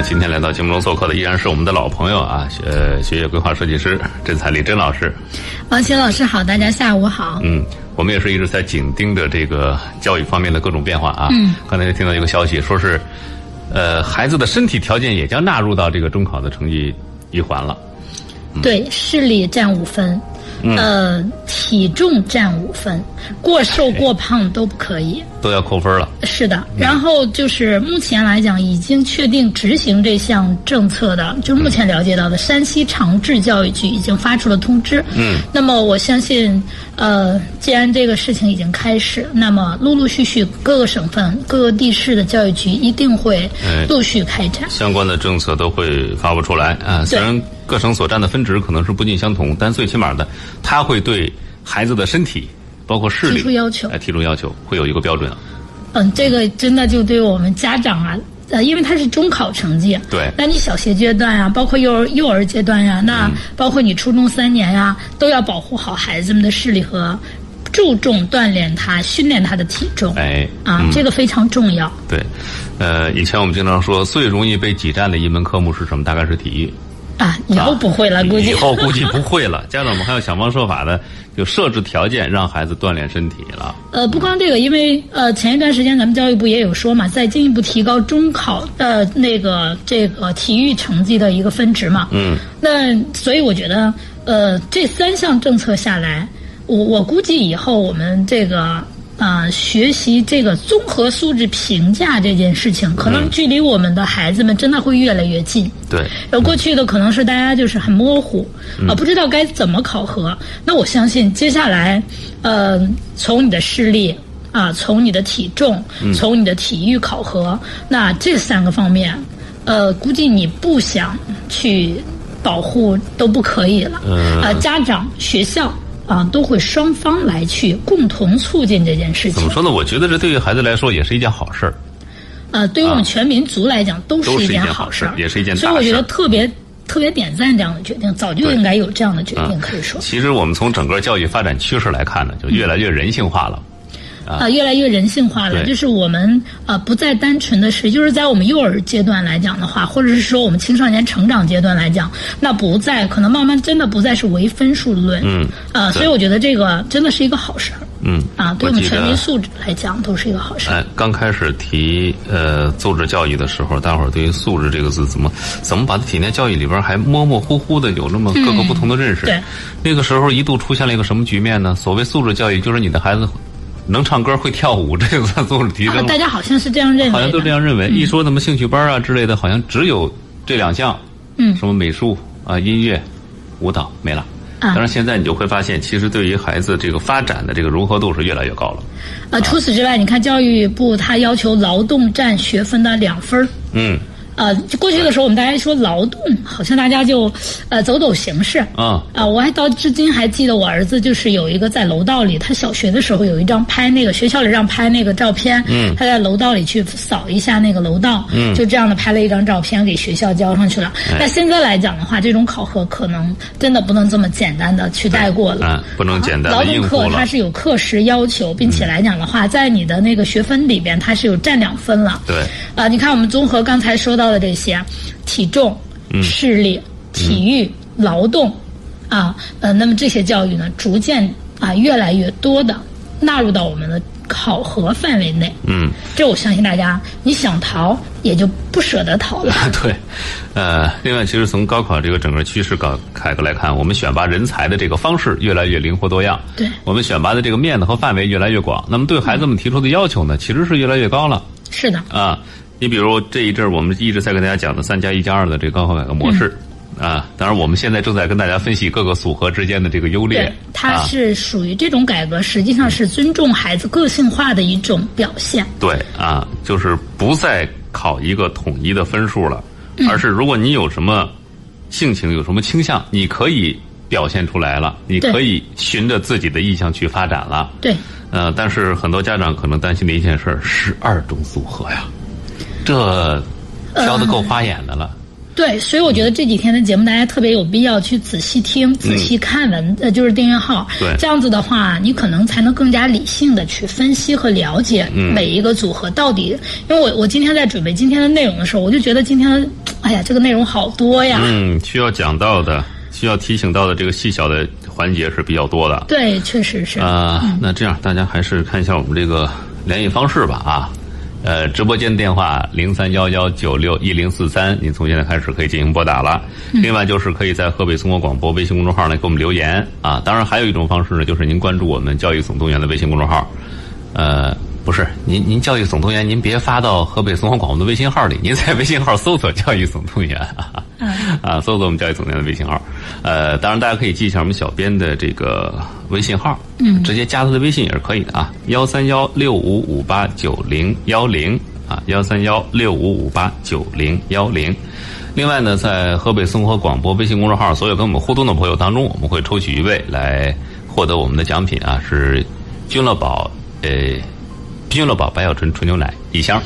啊，今天来到节目中做客的依然是我们的老朋友啊，呃，学业规划设计师甄彩丽甄老师。王鑫老师好，大家下午好。嗯，我们也是一直在紧盯着这个教育方面的各种变化啊。嗯。刚才听到一个消息，说是，呃，孩子的身体条件也将纳入到这个中考的成绩一环了。对，视力占五分。呃，体重占五分，过瘦过胖都不可以，都要扣分了。是的，然后就是目前来讲，已经确定执行这项政策的，就是目前了解到的，山西长治教育局已经发出了通知。嗯，那么我相信，呃，既然这个事情已经开始，那么陆陆续续各个省份、各个地市的教育局一定会陆续开展相关的政策，都会发布出来啊。虽然。各省所占的分值可能是不尽相同，但最起码的，它会对孩子的身体，包括视力提出要求，哎，提出要求，会有一个标准。嗯，这个真的就对我们家长啊，呃，因为他是中考成绩，对，那你小学阶段啊，包括幼儿幼儿阶段呀，那包括你初中三年呀，都要保护好孩子们的视力和注重锻炼他、训练他的体重。哎，啊，这个非常重要。对，呃，以前我们经常说最容易被挤占的一门科目是什么？大概是体育。啊，以后不会了，估计以后估计不会了。家长们还要想方设法的，就设置条件让孩子锻炼身体了。呃，不光这个，因为呃，前一段时间咱们教育部也有说嘛，在进一步提高中考的那个这个体育成绩的一个分值嘛。嗯。那所以我觉得，呃，这三项政策下来，我我估计以后我们这个。啊，学习这个综合素质评价这件事情，可能距离我们的孩子们真的会越来越近。对，而过去的可能是大家就是很模糊，啊，不知道该怎么考核。那我相信接下来，呃，从你的视力啊，从你的体重，从你的体育考核，那这三个方面，呃，估计你不想去保护都不可以了。啊，家长、学校。啊，都会双方来去共同促进这件事情。怎么说呢？我觉得这对于孩子来说也是一件好事儿。呃，对于我们全民族来讲，都是一件好事，也是一件大事。所以我觉得特别特别点赞这样的决定，早就应该有这样的决定，可以说。其实我们从整个教育发展趋势来看呢，就越来越人性化了。啊，越来越人性化了，就是我们啊，不再单纯的是，就是在我们幼儿阶段来讲的话，或者是说我们青少年成长阶段来讲，那不再可能慢慢真的不再是唯分数论。嗯。啊，所以我觉得这个真的是一个好事儿。嗯。啊，对我们全民素质来讲都是一个好事儿。哎，刚开始提呃素质教育的时候，大伙儿对于素质这个字怎么怎么把它体现教育里边还模模糊糊的有那么各个不同的认识。对。那个时候一度出现了一个什么局面呢？所谓素质教育，就是你的孩子。能唱歌会跳舞，这个算素质提升。大家好像是这样认为，好像都这样认为。一说什么兴趣班啊之类的，好像只有这两项，嗯，什么美术啊、音乐、舞蹈没了。当然，现在你就会发现，其实对于孩子这个发展的这个融合度是越来越高了。呃，除此之外，你看教育部它要求劳动占学分的两分嗯。呃，过去的时候，我们大家说劳动，好像大家就，呃，走走形式。啊。啊，我还到至今还记得我儿子就是有一个在楼道里，他小学的时候有一张拍那个学校里让拍那个照片。嗯。他在楼道里去扫一下那个楼道。嗯。就这样的拍了一张照片给学校交上去了。那现在来讲的话，这种考核可能真的不能这么简单的去带过了。嗯，不能简单劳动课它是有课时要求，并且来讲的话，在你的那个学分里边，它是有占两分了。对。啊，你看我们综合刚才说到。的这些，体重、视力、体育、劳动，啊，呃，那么这些教育呢，逐渐啊，越来越多的纳入到我们的考核范围内。嗯，这我相信大家，你想逃也就不舍得逃了。对，呃，另外，其实从高考这个整个趋势改改革来看，我们选拔人才的这个方式越来越灵活多样。对，我们选拔的这个面子和范围越来越广。那么，对孩子们提出的要求呢，其实是越来越高了。是的。啊。你比如这一阵儿，我们一直在跟大家讲的“三加一加二”的这个高考改革模式，啊，当然我们现在正在跟大家分析各个组合之间的这个优劣。它是属于这种改革，实际上是尊重孩子个性化的一种表现。对啊，就是不再考一个统一的分数了，而是如果你有什么性情、有什么倾向，你可以表现出来了，你可以循着自己的意向去发展了。对。呃，但是很多家长可能担心的一件事儿，十二种组合呀。这挑的够花眼的了。对，所以我觉得这几天的节目，大家特别有必要去仔细听、仔细看文，呃，就是订阅号。对，这样子的话，你可能才能更加理性的去分析和了解每一个组合到底。因为我我今天在准备今天的内容的时候，我就觉得今天 哎呀，这个内容好多呀。嗯，需要讲到的、需要提醒到的这个细小的环节是比较多的。对，确实是。啊，那这样大家还是看一下我们这个联系方式吧啊。呃，直播间电话零三幺幺九六一零四三，您从现在开始可以进行拨打了。另外就是可以在河北综合广播微信公众号来给我们留言啊。当然还有一种方式呢，就是您关注我们教育总动员的微信公众号。呃，不是，您您教育总动员，您别发到河北综合广播的微信号里，您在微信号搜索教育总动员 啊，搜索我们教育总监的微信号。呃，当然大家可以记一下我们小编的这个微信号，嗯，直接加他的微信也是可以的啊，幺三幺六五五八九零幺零啊，幺三幺六五五八九零幺零。另外呢，在河北综合广播微信公众号所有跟我们互动的朋友当中，我们会抽取一位来获得我们的奖品啊，是君乐宝呃君乐宝白小纯纯牛奶一箱。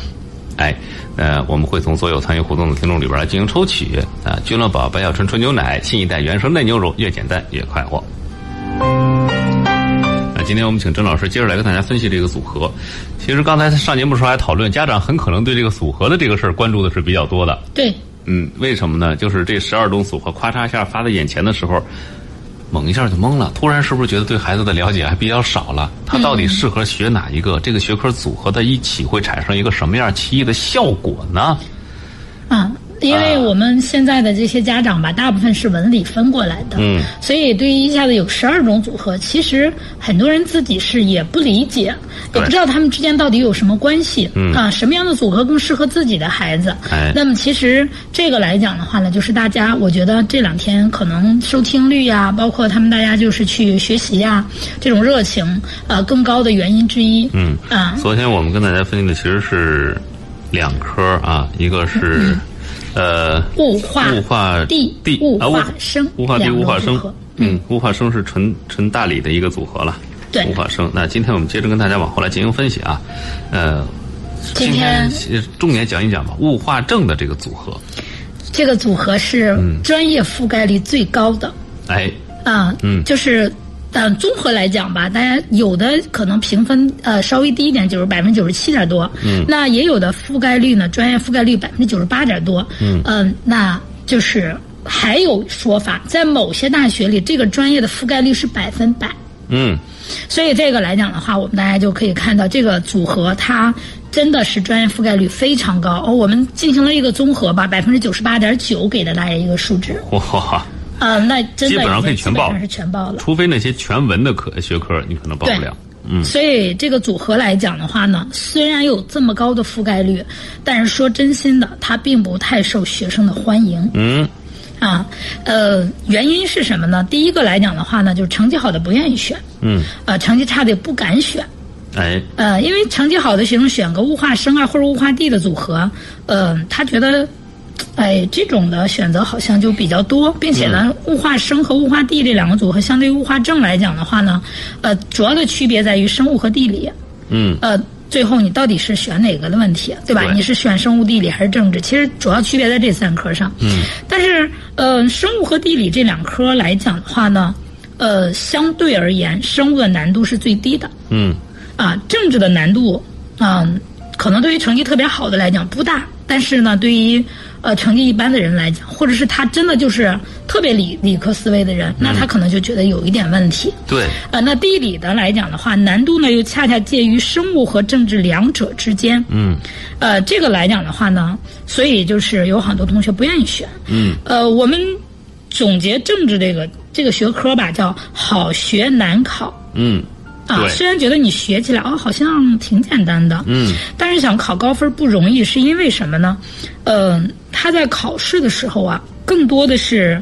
哎，呃，我们会从所有参与互动的听众里边来进行抽取啊，君乐宝白小纯纯牛奶，新一代原生嫩牛乳，越简单越快活。那今天我们请郑老师接着来跟大家分析这个组合。其实刚才上节目时候还讨论，家长很可能对这个组合的这个事儿关注的是比较多的。对，嗯，为什么呢？就是这十二种组合，咔嚓一下发在眼前的时候，猛一下就懵了。突然是不是觉得对孩子的了解还比较少了？他到底适合学哪一个？这个学科组合在一起会产生一个什么样奇异的效果呢？啊，因为我们现在的这些家长吧，大部分是文理分过来的，嗯，所以对于一下子有十二种组合，其实很多人自己是也不理解，也不知道他们之间到底有什么关系，嗯。啊，什么样的组合更适合自己的孩子？哎。那么其实这个来讲的话呢，就是大家，我觉得这两天可能收听率呀，包括他们大家就是去学习呀，这种热情，呃，更高的原因之一，嗯。啊，昨天我们跟大家分析的其实是两科啊，一个是、呃物化物化地地物啊化生物化地两物化生嗯，物化生是纯纯大理的一个组合了。对物化生。那今天我们接着跟大家往后来进行分析啊，呃，今天重点讲一讲吧，物化症的这个组合。这个组合是专业覆盖率最高的。哎，啊，嗯就是，嗯，综合来讲吧，大家有的可能评分呃稍微低一点，就是百分之九十七点多，嗯，那也有的覆盖率呢，专业覆盖率百分之九十八点多，嗯那就是还有说法，在某些大学里，这个专业的覆盖率是百分百。嗯，所以这个来讲的话，我们大家就可以看到这个组合它真的是专业覆盖率非常高。哦，我们进行了一个综合吧，百分之九十八点九给了大家一个数值。哇，啊、那真的基本上可以全报基本上是全报了。除非那些全文的科学科你可能报不了。嗯，所以这个组合来讲的话呢，虽然有这么高的覆盖率，但是说真心的，它并不太受学生的欢迎。嗯，啊，呃，原因是什么呢？第一个来讲的话呢，就是成绩好的不愿意选，嗯，呃，成绩差的也不敢选。哎，呃，因为成绩好的学生选个物化生啊或者物化地的组合，呃，他觉得，哎，这种的选择好像就比较多，并且呢，物化生和物化地这两个组合相对于物化政来讲的话呢，呃，主要的区别在于生物和地理，嗯，呃。最后你到底是选哪个的问题，对吧？对你是选生物、地理还是政治？其实主要区别在这三科上。嗯。但是，呃，生物和地理这两科来讲的话呢，呃，相对而言，生物的难度是最低的。嗯，啊，政治的难度，嗯、可能对于成绩特别好的来讲不大，但是呢，对于呃成绩一般的人来讲，或者是他真的就是特别理理科思维的人，那他可能就觉得有一点问题。对，呃，那地理的来讲的话，难度呢又恰恰介于生物和政治两者之间。嗯，呃，这个来讲的话呢，所以就是有很多同学不愿意选。嗯，呃，我们总结政治这个这个学科吧，叫好学难考。嗯，啊，虽然觉得你学起来哦好像挺简单的，嗯，但是想考高分不容易，是因为什么呢？呃，他在考试的时候啊，更多的是，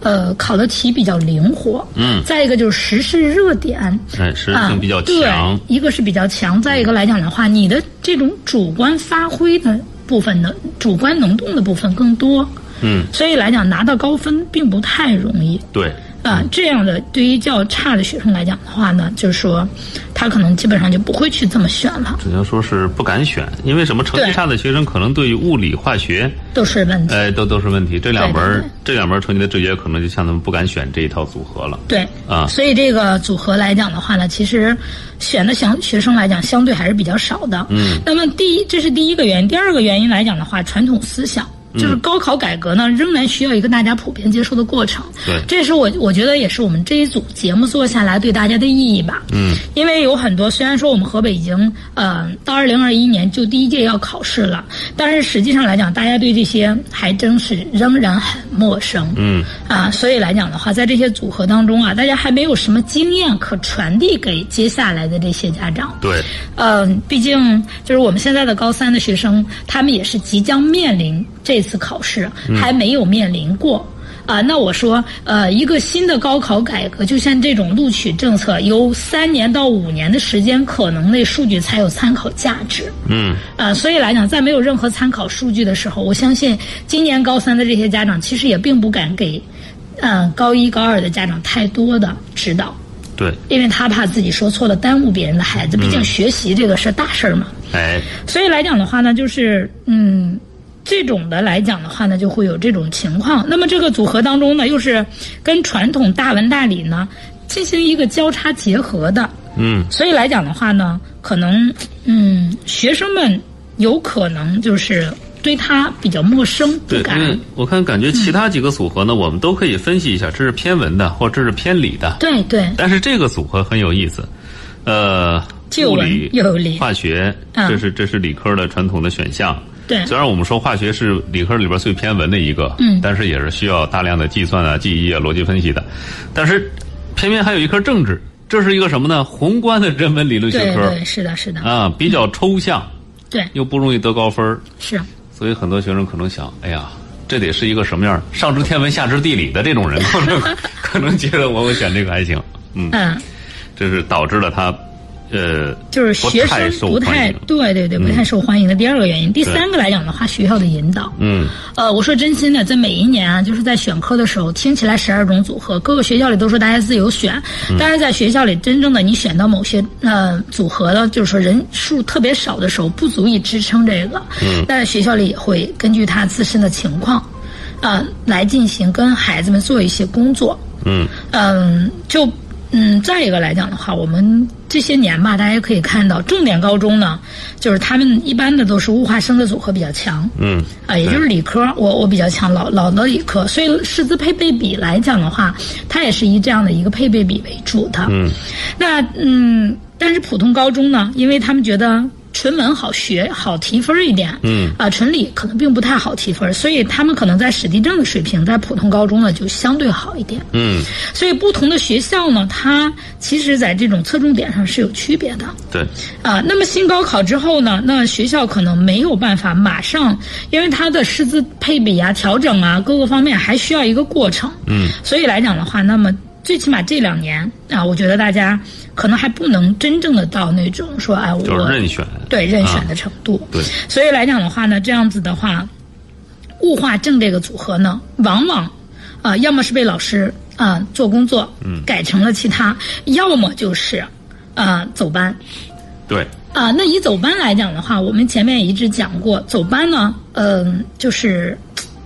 呃，考的题比较灵活，嗯。再一个就是时事热点，哎，时事，性比较对强。一个是比较强，再一个来讲的话，你的这种主观发挥的部分的主观能动的部分更多，嗯，所以来讲拿到高分并不太容易。对，啊，这样的对于较差的学生来讲的话呢，就是说，他可能基本上就不会去这么选了，只能说是不敢选，因为什么？成绩差的学生可能对于物理、化学，都是问题。哎，都都是问题。这两门这两门成绩的制约，可能就像他们不敢选这一套组合了。对啊所以这个组合来讲的话呢，其实选的相学生来讲相对还是比较少的。嗯，那么第一，这是第一个原因；第二个原因来讲的话，传统思想就是高考改革呢，仍然需要一个大家普遍接受的过程。对，这是我我觉得也是我们这一组节目做下来对大家的意义吧。嗯，因为有很多，虽然说我们河北已经呃到二零二一年就第一届要考试了，但是实际上来讲，大家对这些还真是仍然很陌生。嗯，啊，所以来讲的话，在这些组合当中啊，大家还没有什么经验可传递给接下来的这些家长。对，嗯，毕竟就是我们现在的高三的学生，他们也是即将面临这次考试，还没有面临过。啊，那我说，呃，一个新的高考改革，就像这种录取政策，有三年到五年的时间，可能那数据才有参考价值。嗯，啊，所以来讲，在没有任何参考数据的时候，我相信今年高三的这些家长，其实也并不敢给，嗯、高一高二的家长太多的指导，对，因为他怕自己说错了，耽误别人的孩子。毕竟学习这个是大事儿嘛。哎，所以来讲的话呢，就是嗯，这种的来讲的话呢，就会有这种情况。那么这个组合当中呢，又是跟传统大文大理呢进行一个交叉结合的。嗯，所以来讲的话呢，可能嗯，学生们有可能就是对他比较陌生，不对，因敢为。我看感觉其他几个组合呢，我们都可以分析一下，这是偏文的，或者这是偏理的。对对，但是这个组合很有意思，呃，物理又有理化学，嗯这是这是理科的传统的选项。对。虽然我们说化学是理科里边最偏文的一个，嗯。但是也是需要大量的计算啊、记忆啊、逻辑分析的。但是偏偏还有一科政治，这是一个什么呢？宏观的人文理论学科。对对，是的，是的，啊，比较抽象，对，又不容易得高分儿。是，所以很多学生可能想，哎呀，这得是一个什么样上知天文下知地理的这种人，可能可能觉得我我选这个还行，嗯，嗯。这是导致了他，呃，就是学生不太对对对不太受欢迎的第二个原因。第三个来讲的话，学校的引导。嗯，呃，我说真心的，在每一年啊，就是在选科的时候，听起来十二种组合，各个学校里都说大家自由选，嗯但是在学校里真正的你选到某些呃组合的，就是说人数特别少的时候，不足以支撑这个。嗯，但是学校里也会根据他自身的情况，呃，来进行跟孩子们做一些工作。嗯，嗯，就嗯，再一个来讲的话，我们这些年吧，大家可以看到，重点高中呢，就是他们一般的都是物化生的组合比较强。嗯，啊，也就是理科，我我比较强，老老的理科，所以师资配备比来讲的话，它也是以这样的一个配备比为主的。嗯，那嗯，但是普通高中呢，因为他们觉得纯文好学，好提分一点。嗯，啊，纯理可能并不太好提分，所以他们可能在史地政的水平，在普通高中呢就相对好一点。嗯，所以不同的学校呢，它其实在这种侧重点上是有区别的。对，啊，那么新高考之后呢，那学校可能没有办法马上，因为它的师资配比啊、调整啊各个方面还需要一个过程。嗯，所以来讲的话，那么最起码这两年啊，我觉得大家可能还不能真正的到那种说，哎，我就是任选，对任选的程度。对，所以来讲的话呢，这样子的话，物化政这个组合呢，往往啊、要么是被老师啊、做工作，嗯，改成了其他，要么就是啊、走班。对，啊，那以走班来讲的话，我们前面也一直讲过，走班呢，嗯、就是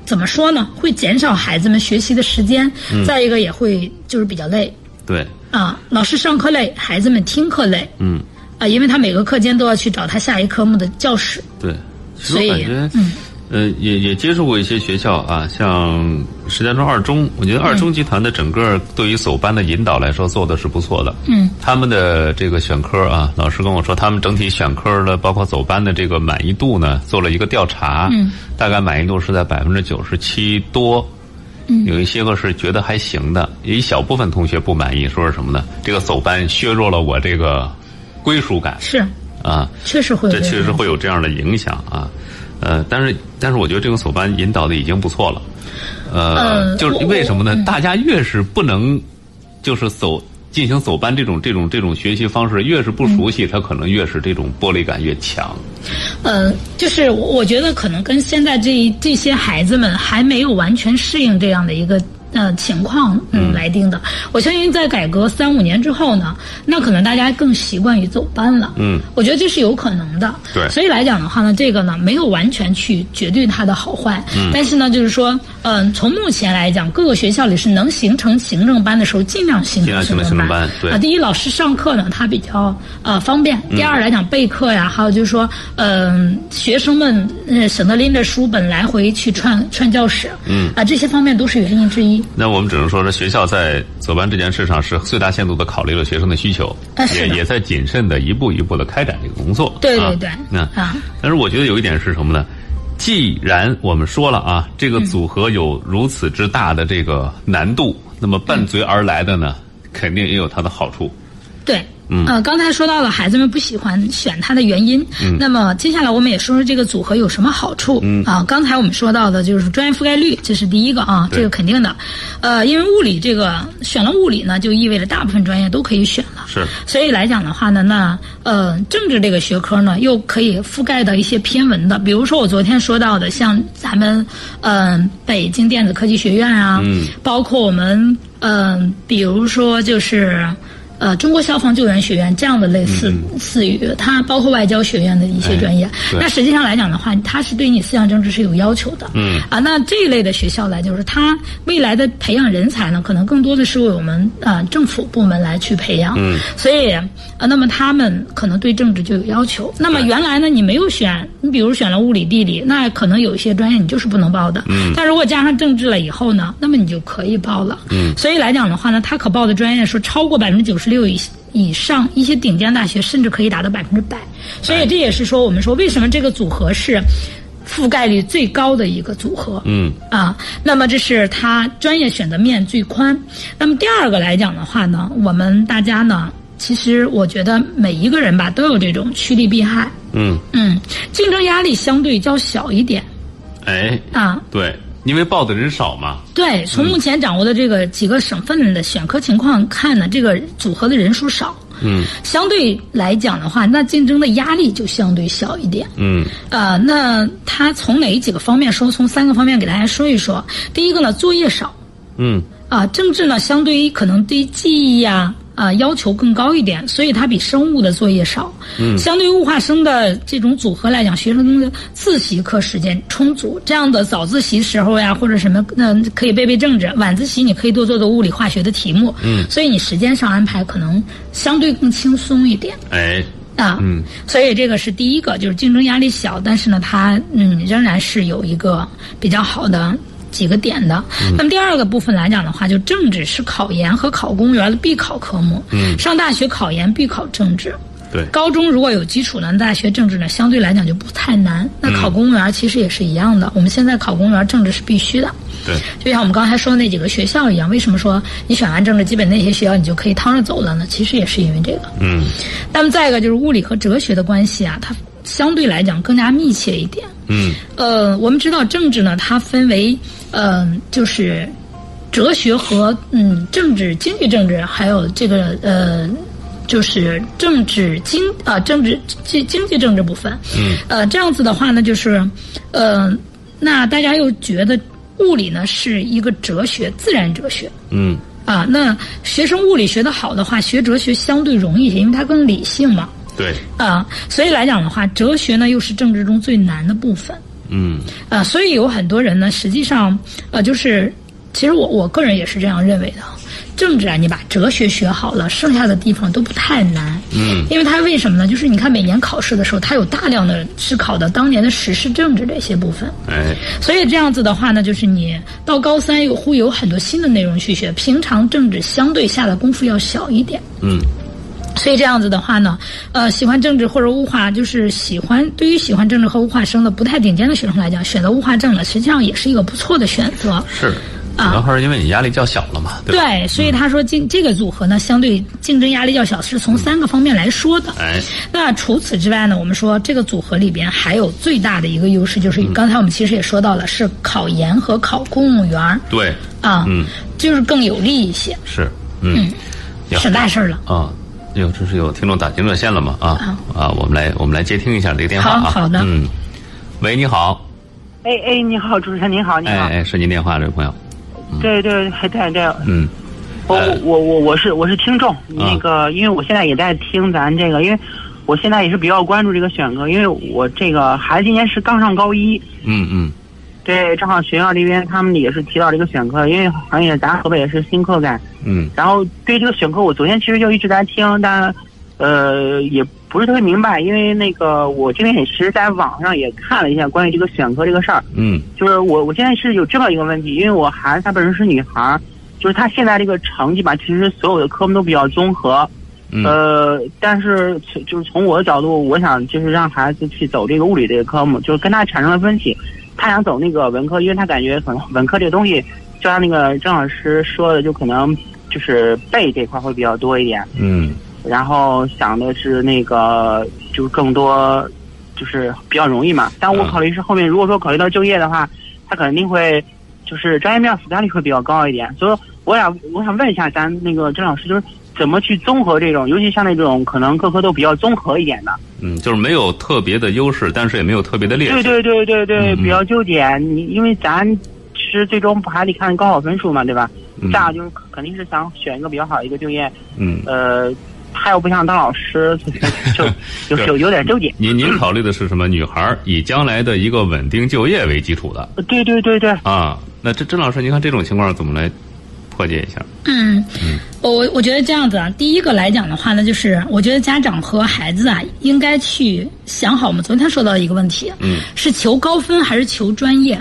怎么说呢，会减少孩子们学习的时间，再一个也会就是比较累。对，啊，老师上课累，孩子们听课累。嗯，啊，因为他每个课间都要去找他下一科目的教室，对。所以嗯呃，也也接触过一些学校啊，像石家庄二中，我觉得二中集团的整个对于走班的引导来说做的是不错的。嗯，他们的这个选科啊，老师跟我说，他们整体选科的，包括走班的这个满意度呢，做了一个调查，嗯，大概满意度是在百分之九十七多。嗯有一些个是觉得还行的，有一小部分同学不满意，说是什么呢？这个走班削弱了我这个归属感是啊。确实会有这确实会有这样的影响啊。呃，但是但是我觉得这个走班引导的已经不错了。呃，就是为什么呢？嗯大家越是不能就是走进行走班这种这种这种学习方式，越是不熟悉，他可能越是这种玻璃感越强。呃，就是我我觉得可能跟现在这这些孩子们还没有完全适应这样的一个呃情况嗯来定的。我相信在改革三五年之后呢，那可能大家更习惯于走班了。嗯，我觉得这是有可能的。对所以来讲的话呢，这个呢没有完全去绝对它的好坏。嗯，但是呢，就是说，嗯、从目前来讲，各个学校里是能形成行政班的时候，尽量形成成行政行政班对啊，第一，老师上课呢，他比较呃方便；第二来讲，备课呀，还有就是说，嗯、学生们呃省得拎着书本来回去串串教室。嗯啊，这些方面都是原因之一。那我们只能说，这学校在走班这件事上是最大限度的考虑了学生的需求，也也在谨慎的一步一步的开展这个工作。啊对对对那啊但是我觉得有一点是什么呢？既然我们说了啊，这个组合有如此之大的这个难度，那么伴随而来的呢，肯定也有它的好处。对。嗯。呃，刚才说到了孩子们不喜欢选它的原因，嗯，那么接下来我们也说说这个组合有什么好处，嗯。啊，刚才我们说到的就是专业覆盖率，这是第一个啊，这个肯定的，呃，因为物理这个选了物理呢，就意味着大部分专业都可以选了，是。所以来讲的话呢，那呃，政治这个学科呢，又可以覆盖到一些偏文的，比如说我昨天说到的，像咱们嗯、呃北京电子科技学院啊，嗯，包括我们嗯、呃比如说就是。呃，中国消防救援学院这样的类似似于它包括外交学院的一些专业，那实际上来讲的话，它是对你思想政治是有要求的。嗯啊，那这一类的学校来，就是它未来的培养人才呢，可能更多的是为我们呃政府部门来去培养。嗯，所以呃，那么他们可能对政治就有要求。那么原来呢，你没有选，你比如选了物理、地理，那可能有一些专业你就是不能报的。嗯但如果加上政治了以后呢，那么你就可以报了。嗯所以来讲的话呢，他可报的专业说超过百分之九十六以以上，一些顶尖大学甚至可以达到百分之百。所以这也是说，我们说为什么这个组合是覆盖率最高的一个组合。嗯啊，那么这是它专业选择面最宽。那么第二个来讲的话呢，我们大家呢，其实我觉得每一个人吧都有这种趋利避害，嗯，嗯，竞争压力相对较小一点哎，啊。对，因为报的人少嘛。对，从目前掌握的这个几个省份的选科情况看呢，这个组合的人数少，嗯相对来讲的话，那竞争的压力就相对小一点。嗯呃，那它从哪几个方面说？从三个方面给大家说一说。第一个呢，作业少。嗯啊，政治呢，相对于可能对记忆呀啊要求更高一点，所以它比生物的作业少。嗯，相对于物化生的这种组合来讲，学生的自习课时间充足，这样的早自习时候呀，或者什么，嗯、可以背背政治；晚自习你可以多做做物理化学的题目。嗯，所以你时间上安排可能相对更轻松一点。哎，啊，嗯，所以这个是第一个，就是竞争压力小，但是呢，它嗯仍然是有一个比较好的几个点的。那么第二个部分来讲的话，就政治是考研和考公务员的必考科目。嗯上大学考研必考政治。对，高中如果有基础呢，大学政治呢相对来讲就不太难。那考公务员其实也是一样的，我们现在考公务员政治是必须的。对，就像我们刚才说的那几个学校一样，为什么说你选完政治，基本那些学校你就可以趟着走了呢？其实也是因为这个。嗯那么再一个就是物理和哲学的关系啊，它相对来讲更加密切一点。嗯呃，我们知道政治呢，它分为呃，就是哲学和嗯政治、经济政治，还有这个呃。就是政治经啊、政治经经济政治部分，嗯，呃，这样子的话呢，就是，呃，那大家又觉得物理呢是一个哲学，自然哲学，嗯啊，那学生物理学的好的话，学哲学相对容易一些，因为它更理性嘛。对，啊，所以来讲的话，哲学呢又是政治中最难的部分。嗯啊，所以有很多人呢，实际上，呃，就是，其实我我个人也是这样认为的。政治啊，你把哲学学好了，剩下的地方都不太难。嗯，因为它为什么呢？就是你看每年考试的时候，它有大量的是考的当年的时事政治这些部分。哎，所以这样子的话呢，就是你到高三又会有很多新的内容去学，平常政治相对下的功夫要小一点。嗯所以这样子的话呢，呃，喜欢政治或者物化，就是喜欢对于喜欢政治和物化生的不太顶尖的学生来讲，选择物化政了，实际上也是一个不错的选择。是，主要还是因为你压力较小了嘛，对吧？对，所以他说竞这个组合呢，相对竞争压力较小，是从三个方面来说的。哎，那除此之外呢，我们说这个组合里边还有最大的一个优势，就是刚才我们其实也说到了，是考研和考公务员。对，啊，嗯，就是更有利一些，是，嗯，省大事儿了。啊，有这是有听众打进热线了吗？啊啊，我们来我们来接听一下这个电话啊。好好的嗯，喂，你好，哎哎，你好，主持人您好，你好。哎哎，是您电话这位朋友，对对对对对，嗯，我呃我我我是我是听众，那个因为我现在也在听咱这个，因为我现在也是比较关注这个选科，因为我这个孩子今年是刚上高一，嗯嗯对，正好学校这边他们也是提到这个选科，因为好像也咱河北也是新课改，嗯。然后对这个选科，我昨天其实就一直在听，但呃也不是特别明白，因为那个我这边也其实在网上也看了一下关于这个选科这个事儿，嗯。就是我我现在是有这么一个问题，因为我孩子她本身是女孩儿，就是她现在这个成绩吧，其实所有的科目都比较综合，嗯。呃，但是从就是从我的角度，我想就是让孩子去走这个物理这个科目，就是跟他产生了分歧。他想走那个文科，因为他感觉可能文科这个东西，就像那个郑老师说的，就可能就是背这块会比较多一点。嗯然后想的是那个就是更多，就是比较容易嘛。但我嗯考虑是后面如果说考虑到就业的话，他肯定会就是专业面复杂率会比较高一点。所以我想我想问一下咱那个郑老师，就是怎么去综合这种，尤其像那种可能各科都比较综合一点的。嗯，就是没有特别的优势，但是也没有特别的劣势。对对对对对，比较纠结。你因为咱其实最终不还得看高考分数嘛，对吧？嗯再有就是肯定是想选一个比较好一个就业，嗯，呃，他又不想当老师，就就 就有有点纠结。您您考虑的是什么？女孩儿以将来的一个稳定就业为基础的对对对对，啊。那这郑老师，您看这种情况怎么来破解一下？嗯，我我我觉得这样子啊，第一个来讲的话呢，就是我觉得家长和孩子啊，应该去想好我们昨天说到的一个问题，嗯，是求高分还是求专业？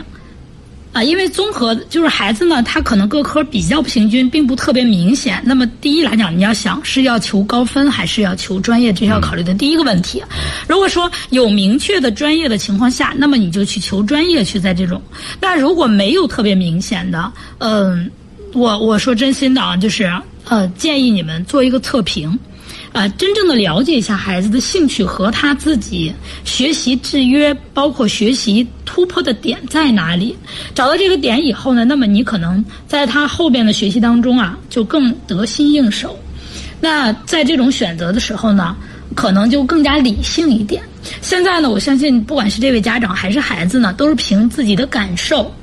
啊，因为综合就是孩子呢，他可能各科比较平均，并不特别明显。那么第一来讲，你要想是要求高分还是要求专业，这是要考虑的第一个问题。如果说有明确的专业的情况下，那么你就去求专业去在这种。那如果没有特别明显的，嗯、我我说真心的啊，就是呃，建议你们做一个测评。呃，真正的了解一下孩子的兴趣和他自己学习制约，包括学习突破的点在哪里。找到这个点以后呢，那么你可能在他后边的学习当中啊，就更得心应手。那在这种选择的时候呢，可能就更加理性一点。现在呢，我相信不管是这位家长还是孩子呢，都是凭自己的感受。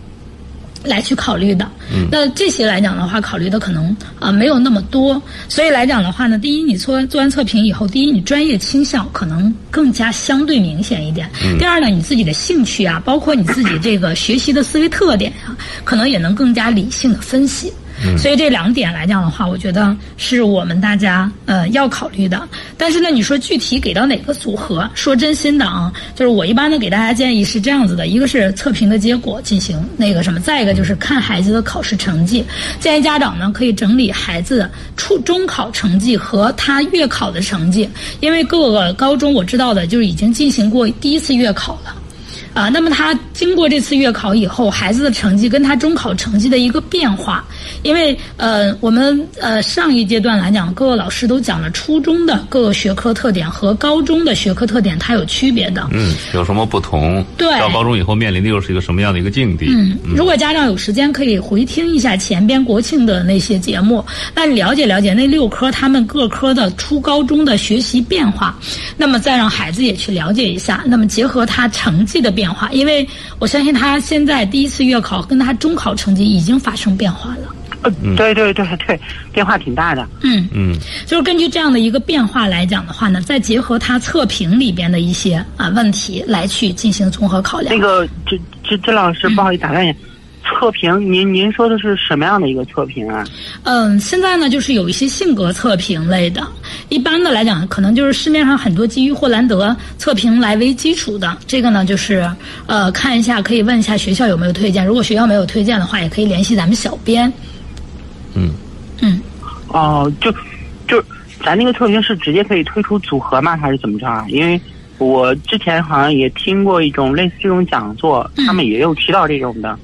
来去考虑的，那这些来讲的话，考虑的可能啊、没有那么多，所以来讲的话呢，第一，你做做完测评以后，第一，你专业倾向可能更加相对明显一点；第二呢，你自己的兴趣啊，包括你自己这个学习的思维特点啊、可能也能更加理性的分析。所以这两点来讲的话，我觉得是我们大家呃要考虑的。但是呢，你说具体给到哪个组合？说真心的啊，就是我一般呢给大家建议是这样子的：一个是测评的结果进行那个什么，再一个就是看孩子的考试成绩。建议家长呢可以整理孩子初中考成绩和他月考的成绩，因为各个高中我知道的就是已经进行过第一次月考了。啊，那么他经过这次月考以后，孩子的成绩跟他中考成绩的一个变化，因为呃，我们呃上一阶段来讲，各个老师都讲了初中的各个学科特点和高中的学科特点它有区别的。嗯，有什么不同？对到高中以后面临的又是一个什么样的一个境地？嗯，如果家长有时间，可以回听一下前边国庆的那些节目，那你了解了解那六科他们各科的初高中的学习变化，那么再让孩子也去了解一下，那么结合他成绩的变化，因为我相信他现在第一次月考跟他中考成绩已经发生变化了。呃，对对对对，变化挺大的。嗯，嗯就是根据这样的一个变化来讲的话呢，再结合他测评里边的一些啊问题来去进行综合考量。那个，这这这老师，不好意思打断你，测评，您您说的是什么样的一个测评啊？嗯，现在呢，就是有一些性格测评类的，一般的来讲，可能就是市面上很多基于霍兰德测评来为基础的。这个呢，就是呃，看一下，可以问一下学校有没有推荐。如果学校没有推荐的话，也可以联系咱们小编。嗯嗯，哦，就就咱那个测评是直接可以推出组合吗？还是怎么着啊？因为我之前好像也听过一种类似这种讲座，他们也有提到这种的。嗯，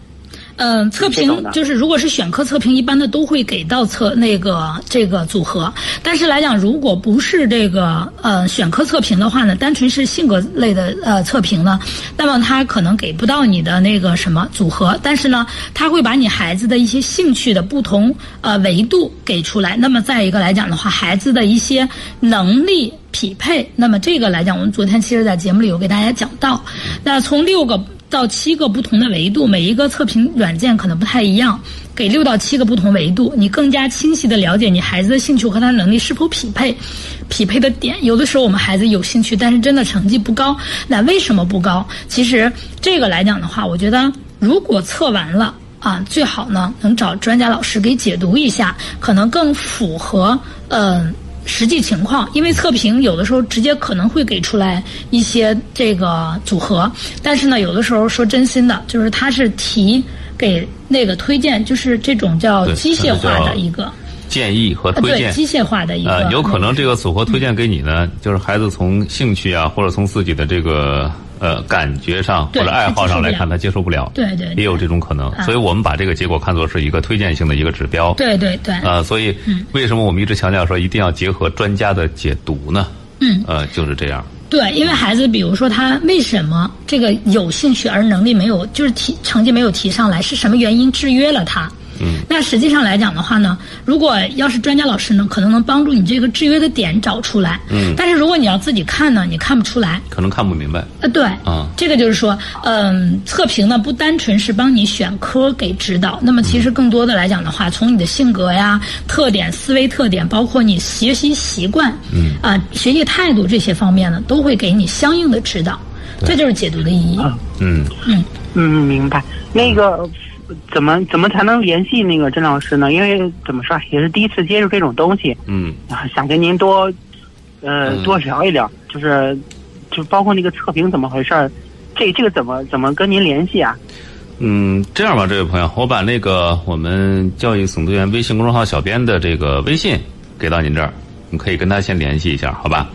测这种的评就是如果是选科测评，一般的都会给到测那个这个组合。但是来讲，如果不是这个呃选科测评的话呢，单纯是性格类的呃测评呢，那么他可能给不到你的那个什么组合。但是呢，他会把你孩子的一些兴趣的不同呃维度给出来。那么再一个来讲的话，孩子的一些能力。匹配，那么这个来讲，我们昨天其实在节目里有给大家讲到，那从六个到七个不同的维度，每一个测评软件可能不太一样，给六到七个不同维度，你更加清晰的了解你孩子的兴趣和他的能力是否匹配，匹配的点。有的时候我们孩子有兴趣，但是真的成绩不高，那为什么不高？其实这个来讲的话，我觉得如果测完了。啊，最好呢能找专家老师给解读一下，可能更符合呃实际情况。因为测评有的时候直接可能会给出来一些这个组合，但是呢，有的时候说真心的，就是他是提给那个推荐，就是这种叫机械化的一个建议和推荐，机械化的一个。呃，有可能这个组合推荐给你呢，就是孩子从兴趣啊，或者从自己的这个。呃，感觉上或者爱好上来看，他接受不了，对对，也有这种可能，所以我们把这个结果看作是一个推荐性的一个指标，对对对，啊，所以为什么我们一直强调说一定要结合专家的解读呢？嗯，呃，就是这样。对，因为孩子，比如说他为什么这个有兴趣而能力没有，就是提成绩没有提上来，是什么原因制约了他？嗯，那实际上来讲的话呢，如果要是专家老师呢，可能能帮助你这个制约的点找出来。嗯，但是如果你要自己看呢，你看不出来，可能看不明白。呃，对，啊，这个就是说，嗯，测评呢不单纯是帮你选科给指导，那么其实更多的来讲的话，从你的性格呀、特点、思维特点，包括你学习习惯，嗯，啊，学习态度这些方面呢，都会给你相应的指导。这就是解读的意义。嗯嗯嗯，明白。那个。怎么怎么才能联系那个甄老师呢？因为怎么说也是第一次接触这种东西，嗯，想跟您多，呃，多聊一聊，就是，就包括那个测评怎么回事儿，这这个怎么怎么跟您联系啊？嗯，这样吧，这位朋友，我把那个我们教育总动员微信公众号小编的这个微信给到您这儿，你可以跟他先联系一下，好吧？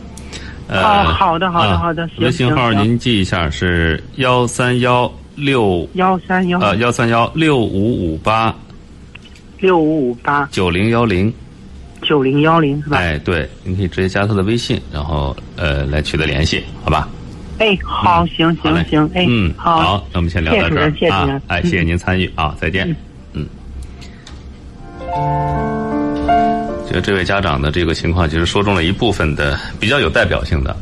呃，好的，好的，好的，微信号您记一下是幺三幺。六幺三幺呃幺三幺六五五八，六五五八九零幺零，九零幺零是吧？哎，对，您可以直接加他的微信，然后呃来取得联系，好吧？哎，好，行行行，哎，嗯，好，那我们先聊到这儿啊，哎，谢谢您参与啊，再见，嗯。觉得这位家长的这个情况，其实说中了一部分的比较有代表性的。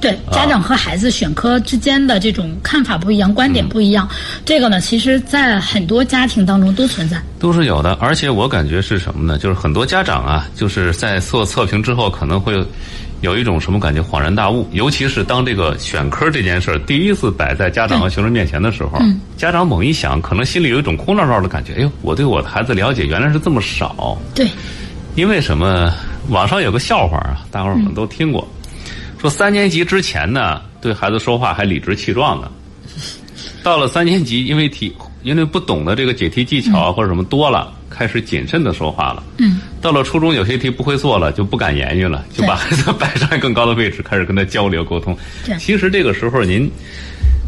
对家长和孩子选科之间的这种看法不一样，观点不一样，这个呢，其实，在很多家庭当中都存在，都是有的。而且我感觉是什么呢？就是很多家长啊，就是在做测评之后，可能会有一种什么感觉，恍然大悟。尤其是当这个选科这件事儿第一次摆在家长和学生面前的时候，家长猛一想，可能心里有一种空落落的感觉。哎呦，我对我的孩子了解原来是这么少。对，因为什么？网上有个笑话啊，大伙儿可能都听过。说三年级之前呢，对孩子说话还理直气壮的，到了三年级，因为题因为不懂的这个解题技巧啊或者什么多了，开始谨慎的说话了。嗯。到了初中，有些题不会做了，就不敢言语了，就把孩子摆上更高的位置，开始跟他交流沟通。其实这个时候您，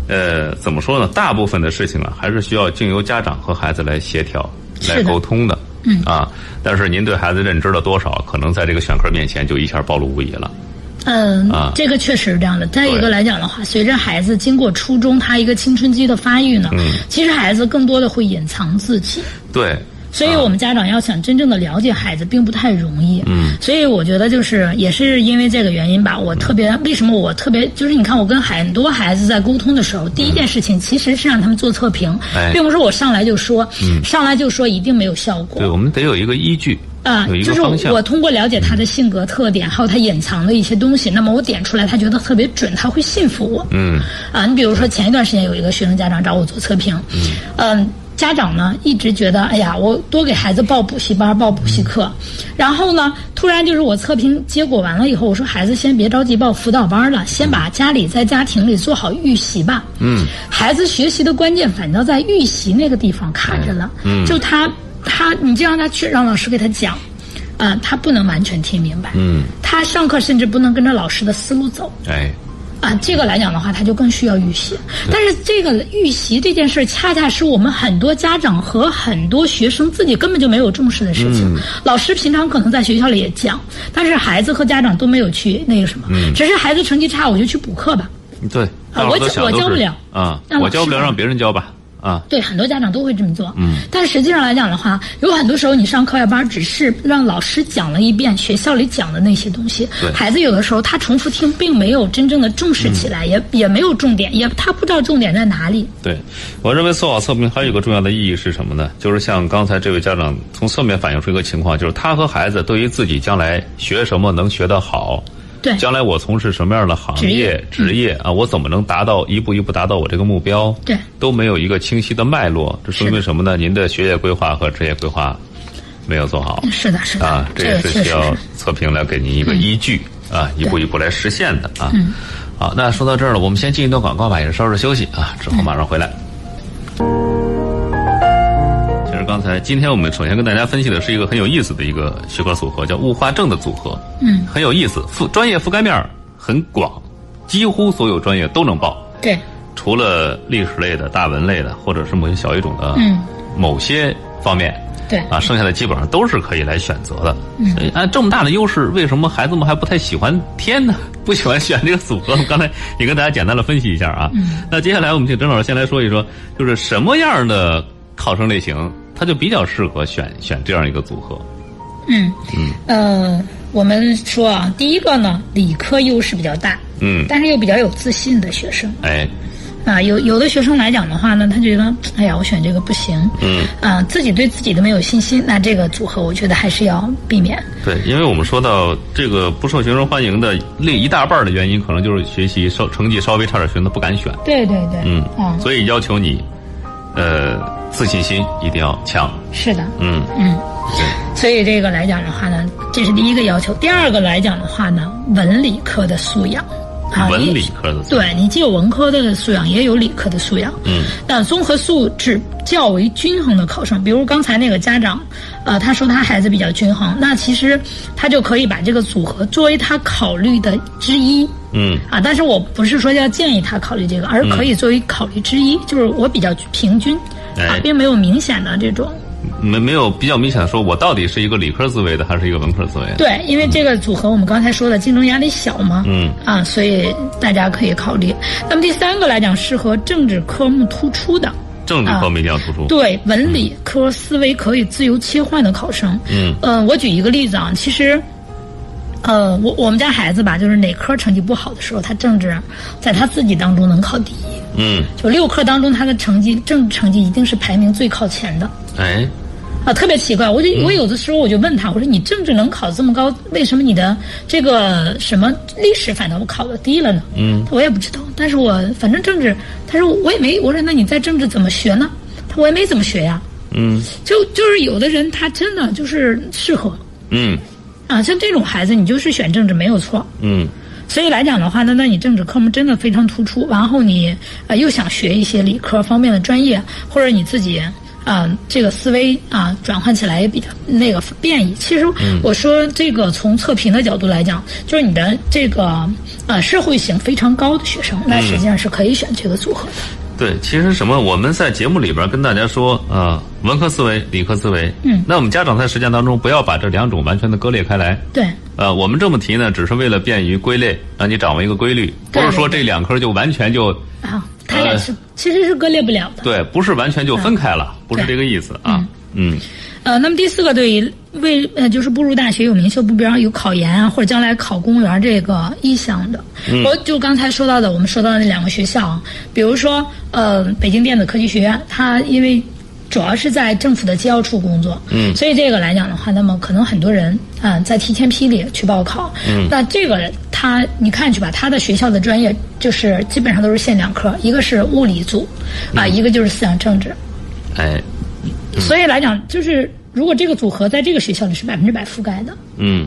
呃，怎么说呢？大部分的事情啊，还是需要经由家长和孩子来协调、来沟通的。嗯。啊，但是您对孩子认知了多少，可能在这个选科面前就一下暴露无遗了。嗯，这个确实是这样的。再一个来讲的话，随着孩子经过初中，他一个青春期的发育呢，其实孩子更多的会隐藏自己。对。所以我们家长要想真正的了解孩子，并不太容易。嗯。所以我觉得就是也是因为这个原因吧，我特别为什么我特别就是你看我跟很多孩子在沟通的时候，第一件事情其实是让他们做测评，并不是我上来就说，上来就说一定没有效果。对，我们得有一个依据。啊，就是我通过了解他的性格特点，还有他隐藏的一些东西，那么我点出来，他觉得特别准，他会信服我。嗯。啊，你比如说前一段时间有一个学生家长找我做测评，嗯，家长呢一直觉得，哎呀，我多给孩子报补习班、报补习课，然后呢，突然就是我测评结果完了以后，我说孩子先别着急报辅导班了，先把家里在家庭里做好预习吧。嗯。孩子学习的关键反倒在预习那个地方卡着了。嗯。就他。他，你就让他去，让老师给他讲，啊，他不能完全听明白。嗯。他上课甚至不能跟着老师的思路走。哎。啊，这个来讲的话，他就更需要预习。但是这个预习这件事儿，恰恰是我们很多家长和很多学生自己根本就没有重视的事情。嗯。老师平常可能在学校里也讲，但是孩子和家长都没有去那个什么。嗯。只是孩子成绩差，我就去补课吧。对。啊，我我教不了。啊，我教不了，让别人教吧。啊。对，很多家长都会这么做。嗯，但实际上来讲的话，有很多时候你上课外班只是让老师讲了一遍学校里讲的那些东西对，孩子有的时候他重复听，并没有真正的重视起嗯来，也也没有重点，也他不知道重点在哪里。对，我认为做好测评还有一个重要的意义是什么呢？就是像刚才这位家长从侧面反映出一个情况，就是他和孩子对于自己将来学什么能学得好，对，将来我从事什么样的行业业、职业啊，我怎么能达到一步一步达到我这个目标？对都没有一个清晰的脉络，这说明什么呢？您的学业规划和职业规划没有做好是的，是的，啊，这也是需要。测评来给您一个依据啊，一步一步来实现的啊。嗯好，那说到这儿了，我们先进一段广告吧，也是稍事休息啊，之后马上回来。刚才今天我们首先跟大家分析的是一个很有意思的一个学科组合，叫物化政的组合。嗯，很有意思，覆专业覆盖面儿很广，几乎所有专业都能报，对，除了历史类的、大文类的，或者是某些小语种的嗯某些方面。对，啊，剩下的基本上都是可以来选择的。嗯所以按这么大的优势，为什么孩子们还不太喜欢填呢？不喜欢选这个组合？刚才也跟大家简单的分析一下啊。嗯那接下来我们请郑老师先来说一说，就是什么样的考生类型，他就比较适合选选这样一个组合。嗯嗯。呃，我们说啊，第一个呢，理科优势比较大，嗯，但是又比较有自信的学生。哎，啊，有有的学生来讲的话呢，他觉得，哎呀，我选这个不行，嗯，啊，自己对自己都没有信心，那这个组合我觉得还是要避免。对，因为我们说到这个不受学生欢迎的另一大半的原因，可能就是学习稍成绩稍微差点，学生他不敢选。对对对，嗯，啊，所以要求你，呃，自信心一定要强。是的，嗯，嗯。对。所以这个来讲的话呢，这是第一个要求。第二个来讲的话呢，文理科的素养。啊，文你理科的对你既有文科的素养，也有理科的素养。嗯，那综合素质较为均衡的考生，比如刚才那个家长，呃，他说他孩子比较均衡，那其实他就可以把这个组合作为他考虑的之一。嗯啊，但是我不是说要建议他考虑这个，而可以作为考虑之一，就是我比较平均，啊哎，并没有明显的这种。没没有比较明显的说，我到底是一个理科思维的，还是一个文科思维的？对，因为这个组合我们刚才说的竞争压力小嘛，嗯啊，所以大家可以考虑。那么第三个来讲，适合政治科目突出的，政治科目一定要突出。对文理科思维可以自由切换的考生。嗯呃，我举一个例子啊，其实。呃，我我们家孩子吧，就是哪科成绩不好的时候，他政治在他自己当中能考第一。嗯，就六科当中，他的成绩政治成绩一定是排名最靠前的。哎，啊，特别奇怪，我就我有的时候我就问他，我说你政治能考这么高，为什么你的这个什么历史反倒考的低了呢？嗯，我也不知道，但是我反正政治，他说我也没，我说那你在政治怎么学呢？他说我也没怎么学呀，嗯就就是有的人他真的就是适合嗯啊，像这种孩子你就是选政治没有错。嗯所以来讲的话呢，那你政治科目真的非常突出，然后你呃又想学一些理科方面的专业，或者你自己啊、呃这个思维啊、转换起来也比较那个便宜。其实我说这个从测评的角度来讲，就是你的这个呃社会性非常高的学生，那实际上是可以选这个组合的。对，其实什么，我们在节目里边跟大家说，呃，文科思维、理科思维。嗯那我们家长在实践当中不要把这两种完全的割裂开来。对呃，我们这么提呢，只是为了便于归类，让你掌握一个规律，不是说这两科就完全就啊，它俩是、其实是割裂不了的。对，不是完全就分开了，不是这个意思啊。嗯呃，那么第四个对于为呃就是步入大学有明确目标、有考研啊，或者将来考公务员这个意向的，我就刚才说到的，我们说到的那两个学校啊，比如说呃北京电子科技学院，它因为主要是在政府的机要处工作，嗯。所以这个来讲的话，那么可能很多人啊、在提前批里去报考，嗯。那这个他你看去吧，他的学校的专业就是基本上都是限两科，一个是物理组啊、一个就是思想政治，哎，所以来讲，就是如果这个组合在这个学校里是百分之百覆盖的嗯，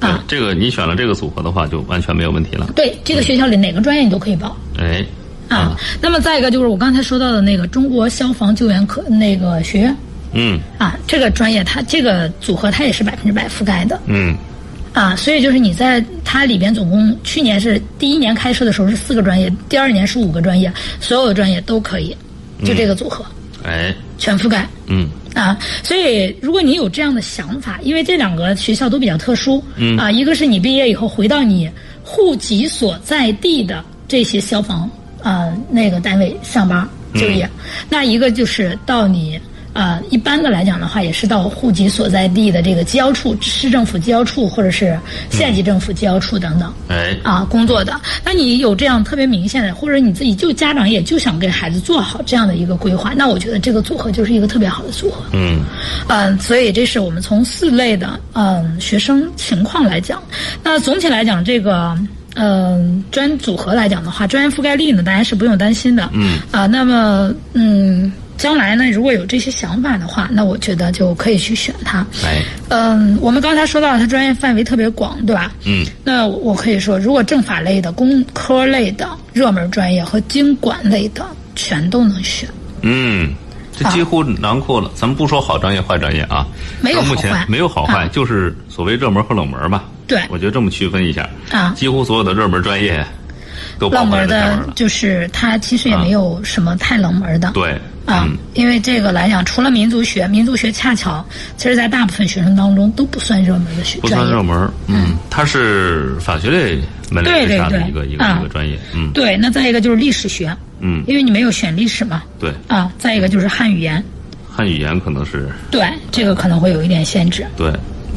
啊，这个你选了这个组合的话，就完全没有问题了。对这个学校里哪个专业你都可以报哎，啊。那么再一个就是我刚才说到的那个中国消防救援科那个学院嗯啊，这个专业它这个组合它也是百分之百覆盖的嗯啊。所以就是你在它里边总共去年是第一年开设的时候是四个专业，第二年是五个专业，所有的专业都可以，就这个组合哎，全覆盖。嗯啊，所以如果你有这样的想法，因为这两个学校都比较特殊，嗯啊，一个是你毕业以后回到你户籍所在地的这些消防啊那个单位上班，就业。那一个就是到你。呃，一般的来讲的话，也是到户籍所在地的这个机要处、市政府机要处或者是县级政府机要处等等，哎，啊，工作的。那你有这样特别明显的，或者你自己就家长也就想给孩子做好这样的一个规划，那我觉得这个组合就是一个特别好的组合。嗯，嗯，所以这是我们从四类的嗯学生情况来讲。那总体来讲，这个嗯专组合来讲的话，专业覆盖率呢，大家是不用担心的。嗯，啊，那么嗯。将来呢，如果有这些想法的话，那我觉得就可以去选它。哎，嗯，我们刚才说到它专业范围特别广，对吧？嗯。那我可以说，如果政法类的、工科类的热门专业和经管类的，全都能选。嗯，这几乎囊括了。咱们不说好专业、坏专业啊，没有好坏，没有好坏，就是所谓热门和冷门吧。对，我觉得这么区分一下啊，几乎所有的热门专业都冷门的，就是它其实也没有什么太冷门的。对。啊，因为这个来讲，除了民族学，民族学恰巧，其实，在大部分学生当中都不算热门的学不算热门。嗯，它是法学类门类之下的一个一个一个专业。嗯，对。那再一个就是历史学。嗯，因为你没有选历史嘛。对。啊，再一个就是汉语言。汉语言可能是。对，这个可能会有一点限制。对，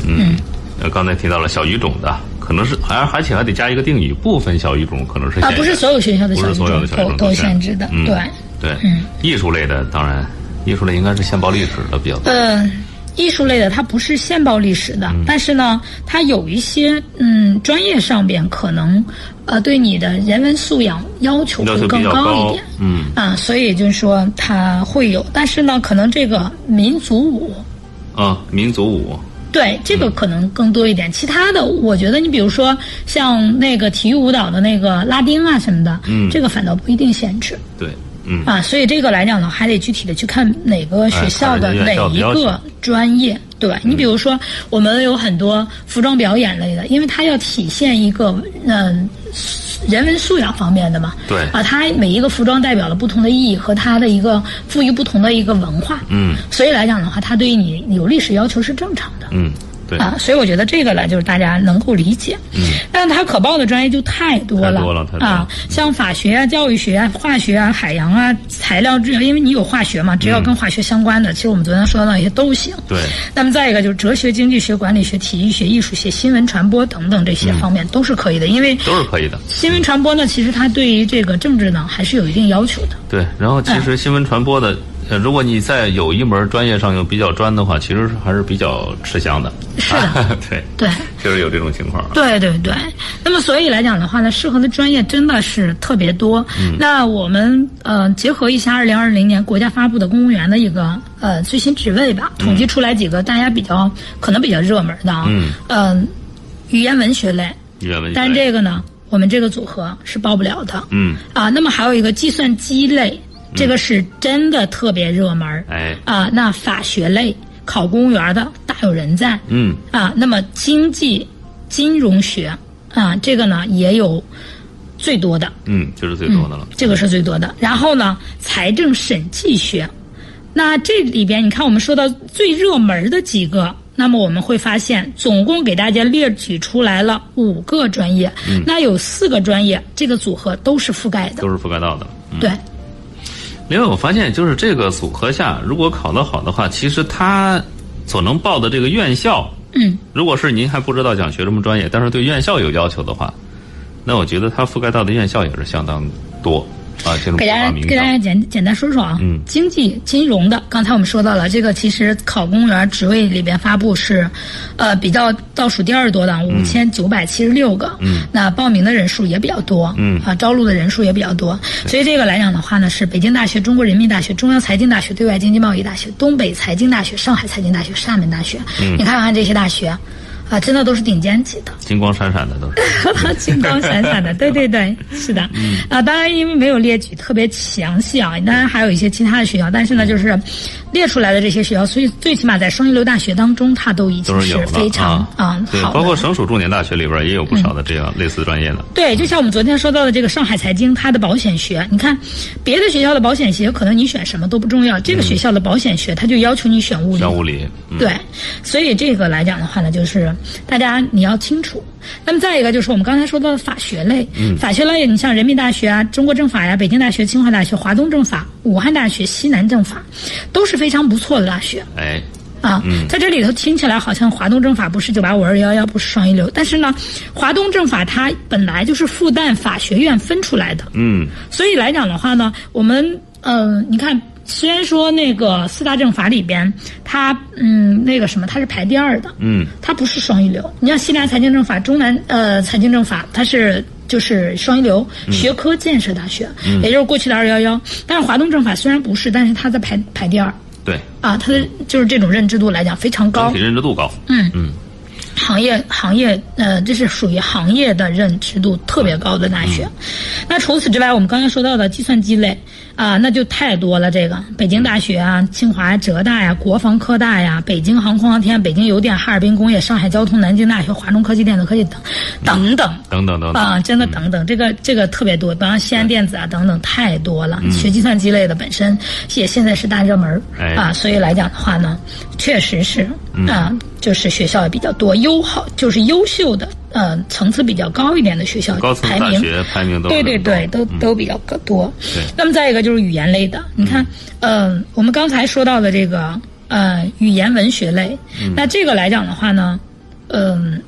嗯。呃，刚才提到了小语种的，可能是还而且还得加一个定语，部分小语种可能是。啊，不是所有学校的小语种都都限制的，对。对，嗯，艺术类的当然，艺术类应该是现报历史的比较多。嗯，艺术类的它不是现报历史的，但是呢，它有一些嗯专业上边可能呃对你的人文素养要求会更高一点，嗯。啊，所以就是说它会有，但是呢，可能这个民族舞。啊，民族舞。对这个可能更多一点，其他的我觉得你比如说像那个体育舞蹈的那个拉丁啊什么的，嗯，这个反倒不一定限制，对。嗯啊，所以这个来讲呢，还得具体的去看哪个学校的哪一个专业。对你比如说，我们有很多服装表演类的，因为它要体现一个嗯人文素养方面的嘛。对啊，它每一个服装代表了不同的意义和它的一个赋予不同的一个文化。嗯，所以来讲的话，它对于你有历史要求是正常的。嗯。啊，所以我觉得这个呢，就是大家能够理解。嗯，但是它可报的专业就太多了，太多了，啊，像法学啊、教育学啊、化学啊、海洋啊、材料制因为你有化学嘛，只要跟化学相关的，其实我们昨天说到那些都行。对。那么再一个就是哲学、经济学、管理学、体育学、艺术学、新闻传播等等这些方面都是可以的，因为都是可以的。新闻传播呢，其实它对于这个政治呢还是有一定要求的。对，然后其实新闻传播的。如果你在有一门专业上又比较专的话，其实还是比较吃香的。是的，对对，就是有这种情况。对对对，那么所以来讲的话呢，适合的专业真的是特别多。嗯，那我们呃结合一下二零二零年国家发布的公务员的一个呃最新职位吧，统计出来几个大家比较可能比较热门的啊。嗯。嗯，语言文学类。语言文学。但这个呢，我们这个组合是报不了的。嗯。啊，那么还有一个计算机类。这个是真的特别热门哎啊，那法学类考公务员的大有人在，嗯啊，那么经济金融学啊，这个呢也有最多的，嗯，就是最多的了，这个是最多的。然后呢，财政审计学，那这里边你看我们说到最热门的几个，那么我们会发现，总共给大家列举出来了五个专业，嗯，那有四个专业这个组合都是覆盖的，都是覆盖到的，对。另外，我发现就是这个组合下，如果考得好的话，其实他所能报的这个院校，嗯，如果是您还不知道想学什么专业，但是对院校有要求的话，那我觉得他覆盖到的院校也是相当多。啊，给大家给大家简简单说说啊，嗯，经济金融的，刚才我们说到了，这个其实考公务员职位里边发布是，呃，比较倒数第二多的，五千九百七十六个，嗯，那报名的人数也比较多，嗯，啊，招录的人数也比较多，所以这个来讲的话呢，是北京大学、中国人民大学、中央财经大学、对外经济贸易大学、东北财经大学、上海财经大学、厦门大学，嗯，你看看这些大学。啊，真的都是顶尖级的，金光闪闪的都是，金光闪闪的，对对对，是的。啊，当然因为没有列举特别详细啊，当然还有一些其他的学校，但是呢，就是列出来的这些学校，所以最起码在双一流大学当中，它都已经是非常啊好。包括省属重点大学里边也有不少的这样类似专业的。对，就像我们昨天说到的这个上海财经，它的保险学，你看别的学校的保险学可能你选什么都不重要，这个学校的保险学，它就要求你选物理。选物理。对，所以这个来讲的话呢，就是。大家你要清楚。那么再一个就是我们刚才说到的法学类，嗯。法学类你像人民大学啊、中国政法呀、北京大学、清华大学、华东政法、武汉大学、西南政法，都是非常不错的大学。哎，啊，在这里头听起来好像华东政法不是九八五二幺幺不是双一流，但是呢，华东政法它本来就是复旦法学院分出来的，嗯，所以来讲的话呢，我们呃，你看，虽然说那个四大政法里边，它嗯那个什么，它是排第二的，嗯，它不是双一流。你像西南财经政法、中南呃财经政法，它是就是双一流，学科建设大学，也就是过去的二幺幺。但是华东政法虽然不是，但是它在排排第二对，啊，它的就是这种认知度来讲非常高整体。认知度高。嗯嗯，行业行业呃，这是属于行业的认知度特别高的大学。那除此之外，我们刚才说到的计算机类啊，那就太多了。这个北京大学啊、清华、浙大呀、国防科大呀、北京航空航天、北京邮电、哈尔滨工业、上海交通、南京大学、华中科技、电子科技等等等。等等等等啊，真的等等，这个这个特别多，比方西安电子啊等等，太多了。嗯学计算机类的本身也现在是大热门啊，所以来讲的话呢，确实是嗯啊，就是学校也比较多，优好就是优秀的，呃，层次比较高一点的学校高层排名。大学排名都对对对，都都比较多。对那么再一个就是语言类的，你看，嗯、我们刚才说到的这个呃语言文学类，嗯那这个来讲的话呢，嗯、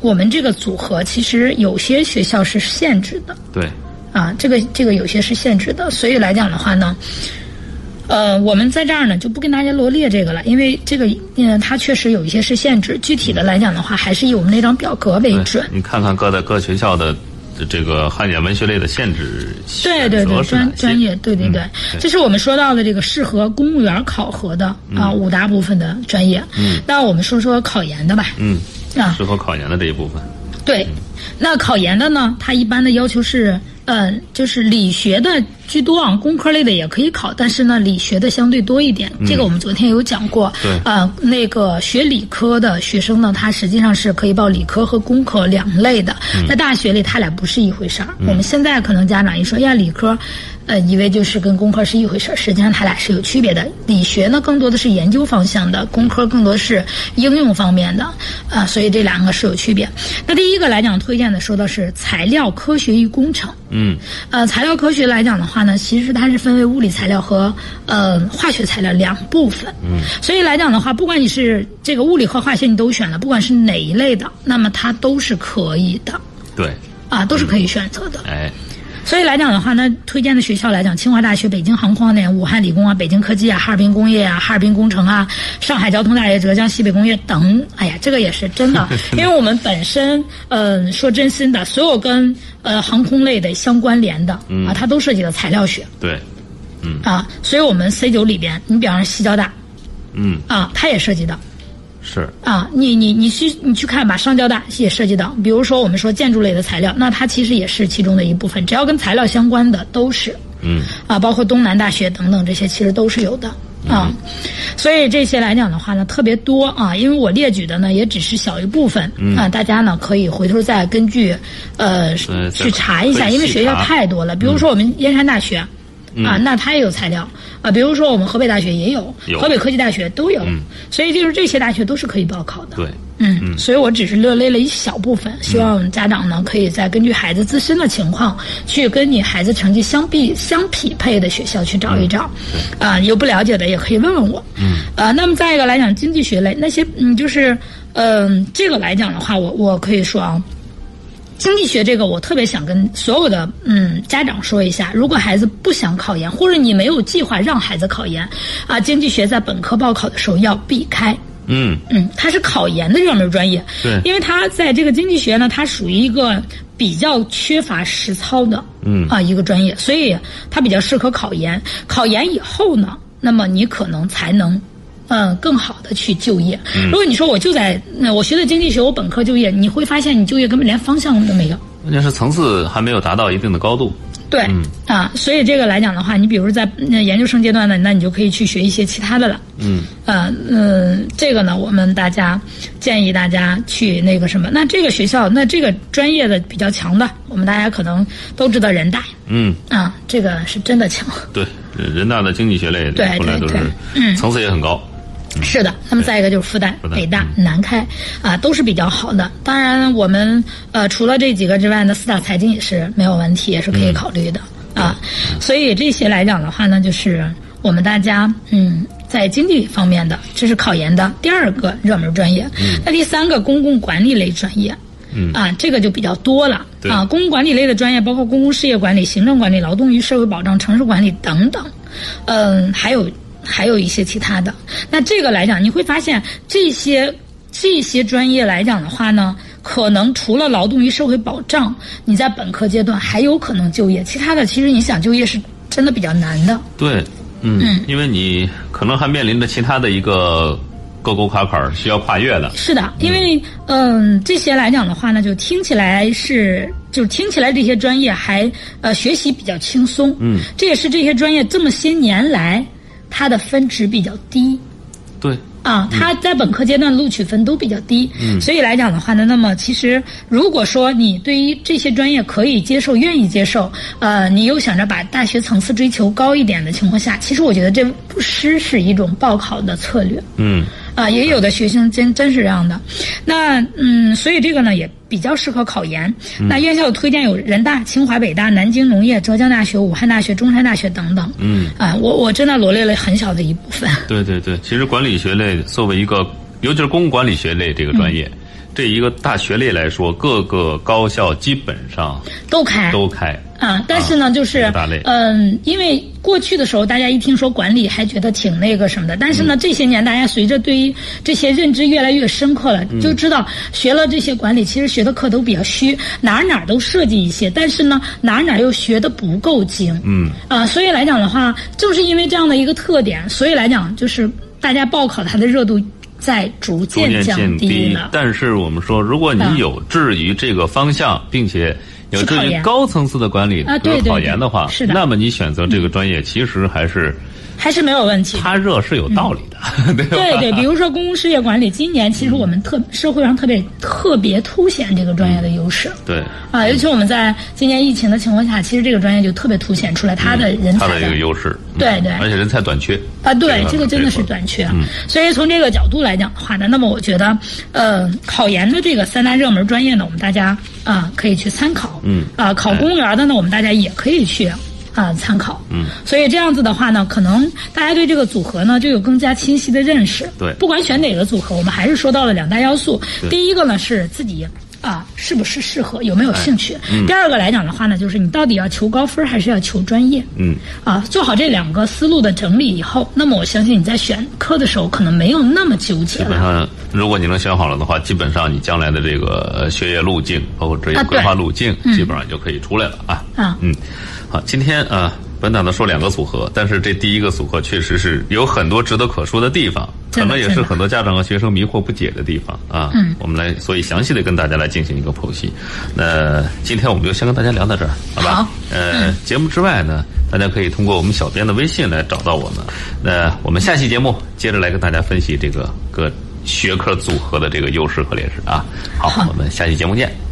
我们这个组合其实有些学校是限制的对，啊，这个这个有些是限制的，所以来讲的话呢。呃，我们在这儿呢就不跟大家罗列这个了，因为这个，嗯，它确实有一些是限制。具体的来讲的话，还是以我们那张表格为准。你看看各的各学校的这个汉语言文学类的限制对对对，专专业，对对对，嗯这是我们说到的这个适合公务员考核的啊五大部分的专业。嗯，那我们说说考研的吧。嗯，啊，适合考研的这一部分。对，那考研的呢，它一般的要求是，呃，就是理学的居多啊，工科类的也可以考，但是呢，理学的相对多一点。这个我们昨天有讲过。对呃，那个学理科的学生呢，他实际上是可以报理科和工科两类的。在大学里，他俩不是一回事儿。我们现在可能家长一说呀，理科。呃，以为就是跟工科是一回事儿，实际上它俩是有区别的。理学呢，更多的是研究方向的，工科更多是应用方面的，啊、所以这两个是有区别。那第一个来讲，推荐的说的是材料科学与工程。嗯，呃，材料科学来讲的话呢，其实它是分为物理材料和呃化学材料两部分。嗯，所以来讲的话，不管你是这个物理和化学你都选了，不管是哪一类的，那么它都是可以的对，啊，都是可以选择的。哎，所以来讲的话那，推荐的学校来讲，清华大学、北京航空航天、武汉理工啊、北京科技啊、哈尔滨工业啊、哈尔滨工程啊、上海交通大学、浙江西北工业等。哎呀，这个也是真的，因为我们本身，嗯、说真心的，所有跟呃航空类的相关联的啊，它都涉及到材料学。对，嗯。啊，所以我们 C 九里边，你比方说西交大嗯，啊，它也涉及到。是，啊，你你你去你去看吧，上交大也涉及到，比如说我们说建筑类的材料，那它其实也是其中的一部分，只要跟材料相关的都是。嗯，啊，包括东南大学等等这些，其实都是有的啊。所以这些来讲的话呢，特别多啊，因为我列举的呢也只是小一部分、啊，大家呢可以回头再根据呃去查一下，因为学校太多了。比如说我们燕山大学。啊，那它也有材料啊，比如说我们河北大学也有，有河北科技大学都有，所以就是这些大学都是可以报考的。对，嗯，所以我只是列列了一小部分，希望家长呢可以再根据孩子自身的情况，去跟你孩子成绩相比相匹配的学校去找一找。啊、有不了解的也可以问问我。嗯，啊，那么再一个来讲，经济学类那些，嗯，就是，嗯、这个来讲的话，我我可以说啊。经济学这个，我特别想跟所有的嗯家长说一下，如果孩子不想考研，或者你没有计划让孩子考研，啊，经济学在本科报考的时候要避开。嗯，嗯，它是考研的热门专业，对因为它在这个经济学呢，它属于一个比较缺乏实操的，嗯啊一个专业，所以它比较适合考研。考研以后呢，那么你可能才能。嗯，更好的去就业。如果你说我就在那、我学的经济学，我本科就业，你会发现你就业根本连方向都没有。关键是层次还没有达到一定的高度。对，啊，所以这个来讲的话，你比如在呃研究生阶段呢，那你就可以去学一些其他的了。嗯，呃嗯，这个呢，我们大家建议大家去那个什么，那这个学校，那这个专业的比较强的，我们大家可能都知道人大嗯，啊，这个是真的强。对，人大的经济学类对后来都是层次也很高。是的，那么再一个就是复旦、北大、南开啊，都是比较好的。当然，我们呃除了这几个之外呢，四大财经也是没有问题，也是可以考虑的啊。所以这些来讲的话呢，就是我们大家嗯。在经济方面的，这是考研的第二个热门专业。那第三个公共管理类专业，啊，这个就比较多了啊。公共管理类的专业包括公共事业管理、行政管理、劳动与社会保障、城市管理等等，嗯，还有还有一些其他的。那这个来讲，你会发现这些这些专业来讲的话呢，可能除了劳动与社会保障，你在本科阶段还有可能就业，其他的其实你想就业是真的比较难的。对。嗯，因为你可能还面临着其他的一个沟沟坎坎需要跨越的。是的，因为嗯，这些来讲的话呢，就听起来是，就听起来这些专业还呃学习比较轻松。嗯，这也是这些专业这么些年来它的分值比较低。对。啊，它在本科阶段录取分都比较低，所以来讲的话呢，那么其实如果说你对于这些专业可以接受、愿意接受，呃，你又想着把大学层次追求高一点的情况下，其实我觉得这不失是一种报考的策略。嗯。啊，也有的学生真真是这样的，那嗯，所以这个呢也比较适合考研。那院校推荐有人大、清华、北大、南京农业、浙江大学、武汉大学、中山大学等等。嗯，啊，我我真的罗列了很小的一部分。对对对，其实管理学类作为一个，尤其是公共管理学类这个专业。这一个大学类来说，各个高校基本上都开都开啊。但是呢，就是嗯，因为过去的时候，大家一听说管理，还觉得挺那个什么的。但是呢，这些年大家随着对于这些认知越来越深刻了，就知道学了这些管理，其实学的课都比较虚，哪哪都涉及一些。但是呢，哪哪又学的不够精。嗯啊，所以来讲的话，正是因为这样的一个特点，所以来讲就是大家报考它的热度。在逐渐降低了，但是我们说，如果你有志于这个方向，并且有志于高层次的管理对考研的话，是的那么你选择这个专业其实还是。还是没有问题。它热是有道理的，对？对对，比如说公共事业管理，今年其实我们特社会上特别特别凸显这个专业的优势。对啊，尤其我们在今年疫情的情况下，其实这个专业就特别凸显出来它的人才的一个优势。对对，而且人才短缺啊，对，这个真的是短缺。所以从这个角度来讲的话呢，那么我觉得，呃，考研的这个三大热门专业呢，我们大家啊可以去参考。嗯啊，考公务员的呢，我们大家也可以去。啊，参考。嗯，所以这样子的话呢，可能大家对这个组合呢就有更加清晰的认识。对，不管选哪个组合，我们还是说到了两大要素。第一个呢是自己啊是不是适合，有没有兴趣。嗯。第二个来讲的话呢，就是你到底要求高分还是要求专业。嗯。啊，做好这两个思路的整理以后，那么我相信你在选科的时候可能没有那么纠结基本上，如果你能选好了的话，基本上你将来的这个学业路径，包括职业规划路径，基本上就可以出来了啊。啊。嗯。好，今天啊，本打的说两个组合，但是这第一个组合确实是有很多值得可说的地方，可能也是很多家长和学生迷惑不解的地方啊。嗯，我们来，所以详细的跟大家来进行一个剖析。那今天我们就先跟大家聊到这儿，好吧？好。呃，节目之外呢，大家可以通过我们小编的微信来找到我们。那我们下期节目接着来跟大家分析这个各学科组合的这个优势和劣势啊。好，我们下期节目见。